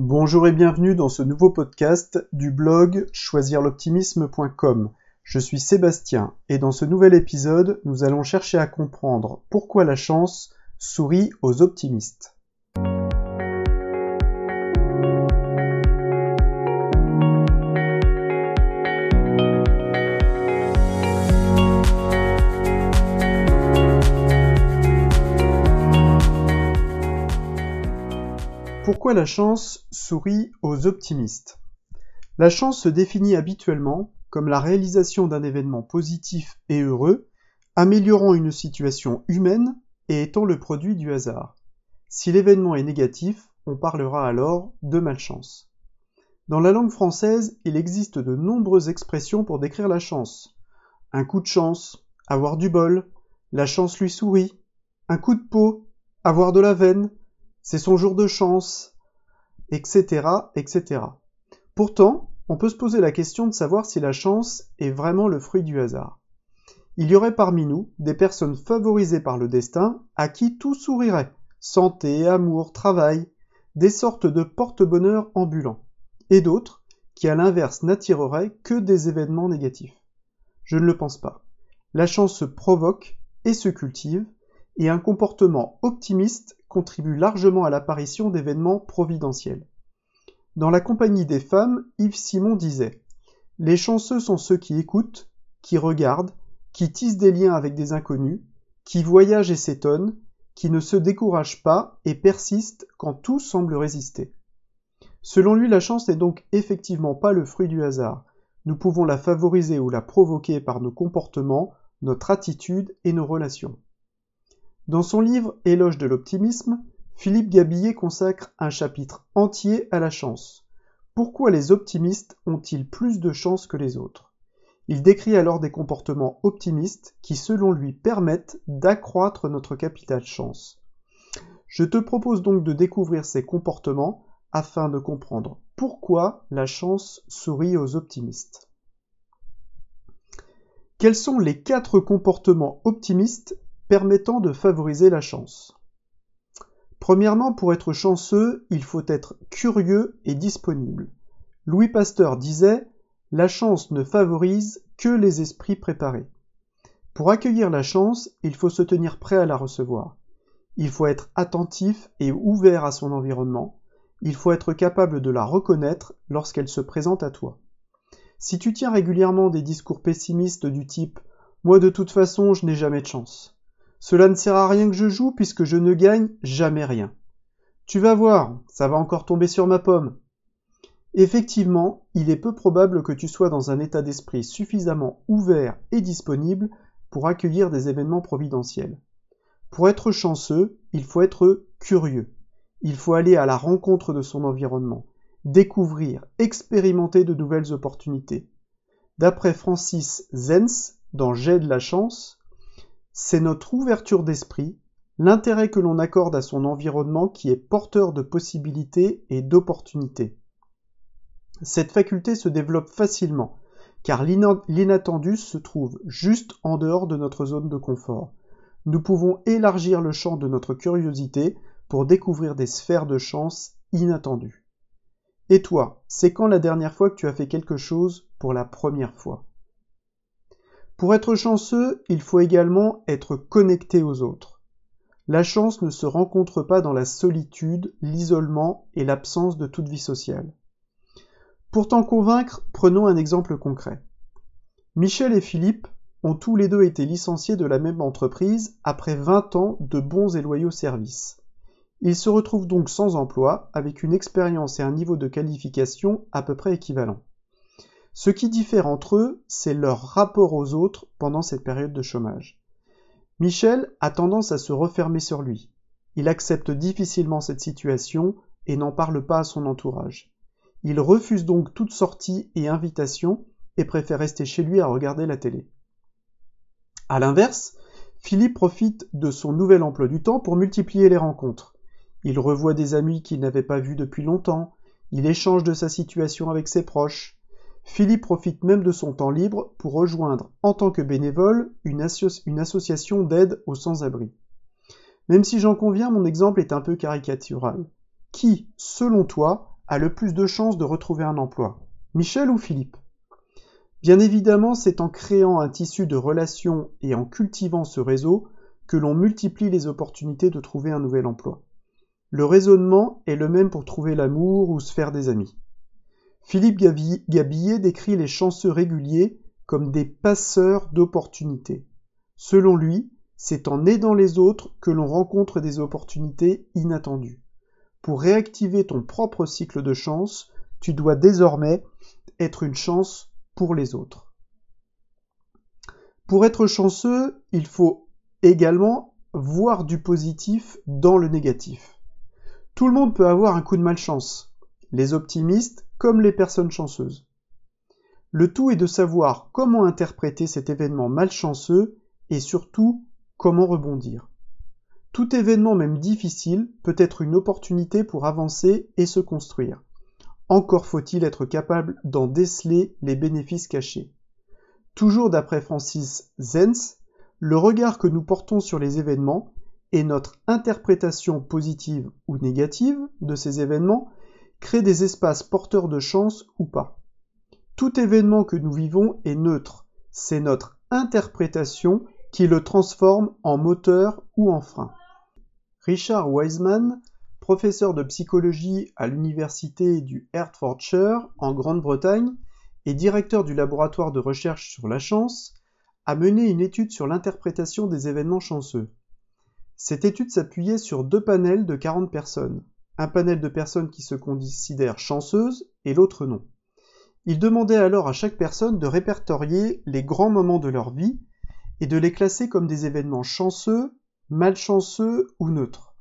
Bonjour et bienvenue dans ce nouveau podcast du blog choisirloptimisme.com. Je suis Sébastien et dans ce nouvel épisode, nous allons chercher à comprendre pourquoi la chance sourit aux optimistes. Pourquoi la chance sourit aux optimistes? La chance se définit habituellement comme la réalisation d'un événement positif et heureux, améliorant une situation humaine et étant le produit du hasard. Si l'événement est négatif, on parlera alors de malchance. Dans la langue française, il existe de nombreuses expressions pour décrire la chance. Un coup de chance, avoir du bol, la chance lui sourit, un coup de peau, avoir de la veine, c'est son jour de chance, etc., etc. Pourtant, on peut se poser la question de savoir si la chance est vraiment le fruit du hasard. Il y aurait parmi nous des personnes favorisées par le destin à qui tout sourirait, santé, amour, travail, des sortes de porte-bonheur ambulants, et d'autres qui à l'inverse n'attireraient que des événements négatifs. Je ne le pense pas. La chance se provoque et se cultive, et un comportement optimiste contribue largement à l'apparition d'événements providentiels. Dans La Compagnie des femmes, Yves Simon disait Les chanceux sont ceux qui écoutent, qui regardent, qui tissent des liens avec des inconnus, qui voyagent et s'étonnent, qui ne se découragent pas et persistent quand tout semble résister. Selon lui, la chance n'est donc effectivement pas le fruit du hasard. Nous pouvons la favoriser ou la provoquer par nos comportements, notre attitude et nos relations. Dans son livre Éloge de l'optimisme, Philippe Gabillet consacre un chapitre entier à la chance. Pourquoi les optimistes ont-ils plus de chance que les autres? Il décrit alors des comportements optimistes qui, selon lui, permettent d'accroître notre capital chance. Je te propose donc de découvrir ces comportements afin de comprendre pourquoi la chance sourit aux optimistes. Quels sont les quatre comportements optimistes permettant de favoriser la chance. Premièrement, pour être chanceux, il faut être curieux et disponible. Louis Pasteur disait La chance ne favorise que les esprits préparés. Pour accueillir la chance, il faut se tenir prêt à la recevoir. Il faut être attentif et ouvert à son environnement. Il faut être capable de la reconnaître lorsqu'elle se présente à toi. Si tu tiens régulièrement des discours pessimistes du type Moi de toute façon je n'ai jamais de chance, cela ne sert à rien que je joue puisque je ne gagne jamais rien. Tu vas voir, ça va encore tomber sur ma pomme. Effectivement, il est peu probable que tu sois dans un état d'esprit suffisamment ouvert et disponible pour accueillir des événements providentiels. Pour être chanceux, il faut être curieux. Il faut aller à la rencontre de son environnement, découvrir, expérimenter de nouvelles opportunités. D'après Francis Zenz, dans J'ai de la chance, c'est notre ouverture d'esprit, l'intérêt que l'on accorde à son environnement qui est porteur de possibilités et d'opportunités. Cette faculté se développe facilement, car l'inattendu se trouve juste en dehors de notre zone de confort. Nous pouvons élargir le champ de notre curiosité pour découvrir des sphères de chance inattendues. Et toi, c'est quand la dernière fois que tu as fait quelque chose pour la première fois? Pour être chanceux, il faut également être connecté aux autres. La chance ne se rencontre pas dans la solitude, l'isolement et l'absence de toute vie sociale. Pour t'en convaincre, prenons un exemple concret. Michel et Philippe ont tous les deux été licenciés de la même entreprise après 20 ans de bons et loyaux services. Ils se retrouvent donc sans emploi avec une expérience et un niveau de qualification à peu près équivalents. Ce qui diffère entre eux, c'est leur rapport aux autres pendant cette période de chômage. Michel a tendance à se refermer sur lui. Il accepte difficilement cette situation et n'en parle pas à son entourage. Il refuse donc toute sortie et invitation et préfère rester chez lui à regarder la télé. À l'inverse, Philippe profite de son nouvel emploi du temps pour multiplier les rencontres. Il revoit des amis qu'il n'avait pas vus depuis longtemps, il échange de sa situation avec ses proches, Philippe profite même de son temps libre pour rejoindre en tant que bénévole une, association d'aide aux sans-abri. Même si j'en conviens, mon exemple est un peu caricatural. Qui, selon toi, a le plus de chances de retrouver un emploi? Michel ou Philippe? Bien évidemment, c'est en créant un tissu de relations et en cultivant ce réseau que l'on multiplie les opportunités de trouver un nouvel emploi. Le raisonnement est le même pour trouver l'amour ou se faire des amis. Philippe Gabillet décrit les chanceux réguliers comme des passeurs d'opportunités. Selon lui, c'est en aidant les autres que l'on rencontre des opportunités inattendues. Pour réactiver ton propre cycle de chance, tu dois désormais être une chance pour les autres. Pour être chanceux, il faut également voir du positif dans le négatif. Tout le monde peut avoir un coup de malchance, les optimistes comme les personnes chanceuses. Le tout est de savoir comment interpréter cet événement malchanceux et surtout comment rebondir. Tout événement même difficile peut être une opportunité pour avancer et se construire. Encore faut-il être capable d'en déceler les bénéfices cachés. Toujours d'après Francis Zenz, le regard que nous portons sur les événements et notre interprétation positive ou négative de ces événements crée des espaces porteurs de chance ou pas. Tout événement que nous vivons est neutre, c'est notre interprétation qui le transforme en moteur ou en frein. Richard Wiseman, professeur de psychologie à l'université du Hertfordshire en Grande-Bretagne et directeur du laboratoire de recherche sur la chance, a mené une étude sur l'interprétation des événements chanceux. Cette étude s'appuyait sur deux panels de 40 personnes, un panel de personnes qui se considèrent chanceuses et l'autre non. Il demandait alors à chaque personne de répertorier les grands moments de leur vie et de les classer comme des événements chanceux, malchanceux ou neutres.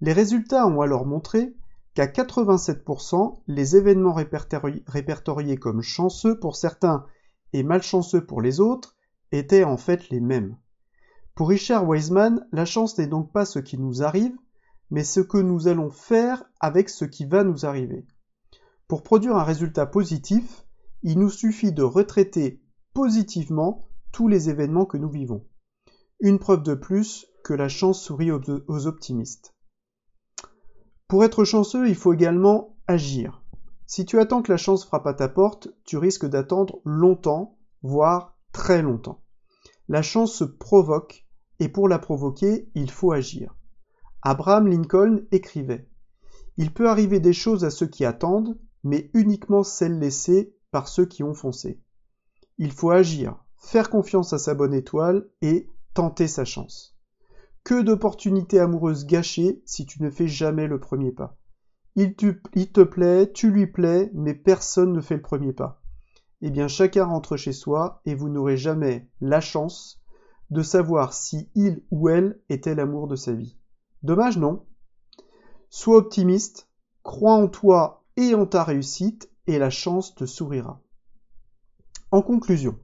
Les résultats ont alors montré qu'à 87%, les événements répertoriés comme chanceux pour certains et malchanceux pour les autres étaient en fait les mêmes. Pour Richard Wiseman, la chance n'est donc pas ce qui nous arrive, mais ce que nous allons faire avec ce qui va nous arriver. Pour produire un résultat positif, il nous suffit de retraiter positivement tous les événements que nous vivons. Une preuve de plus que la chance sourit aux optimistes. Pour être chanceux, il faut également agir. Si tu attends que la chance frappe à ta porte, tu risques d'attendre longtemps, voire très longtemps. La chance se provoque, et pour la provoquer, il faut agir. Abraham Lincoln écrivait Il peut arriver des choses à ceux qui attendent, mais uniquement celles laissées par ceux qui ont foncé. Il faut agir, faire confiance à sa bonne étoile et tenter sa chance. Que d'opportunités amoureuses gâchées si tu ne fais jamais le premier pas. Il, te plaît, tu lui plais, mais personne ne fait le premier pas. Eh bien chacun rentre chez soi et vous n'aurez jamais la chance de savoir si il ou elle était l'amour de sa vie. Dommage, non Sois optimiste, crois en toi et en ta réussite, et la chance te sourira. En conclusion,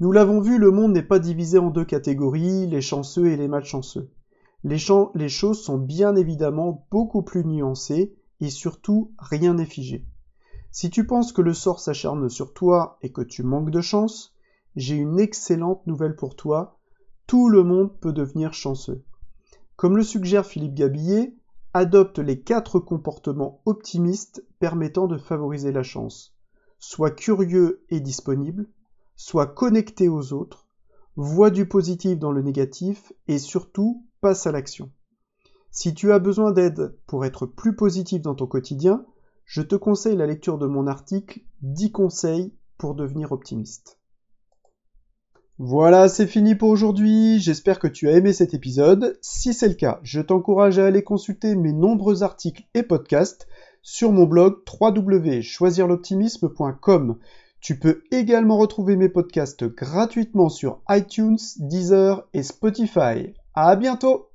nous l'avons vu, le monde n'est pas divisé en deux catégories, les chanceux et les malchanceux. Les, choses sont bien évidemment beaucoup plus nuancées, et surtout rien n'est figé. Si tu penses que le sort s'acharne sur toi et que tu manques de chance, j'ai une excellente nouvelle pour toi, tout le monde peut devenir chanceux. Comme le suggère Philippe Gabillet, adopte les quatre comportements optimistes permettant de favoriser la chance. Sois curieux et disponible, sois connecté aux autres, vois du positif dans le négatif et surtout passe à l'action. Si tu as besoin d'aide pour être plus positif dans ton quotidien, je te conseille la lecture de mon article 10 conseils pour devenir optimiste. Voilà, c'est fini pour aujourd'hui. J'espère que tu as aimé cet épisode. Si c'est le cas, je t'encourage à aller consulter mes nombreux articles et podcasts sur mon blog www.choisirloptimisme.com. Tu peux également retrouver mes podcasts gratuitement sur iTunes, Deezer et Spotify. À bientôt!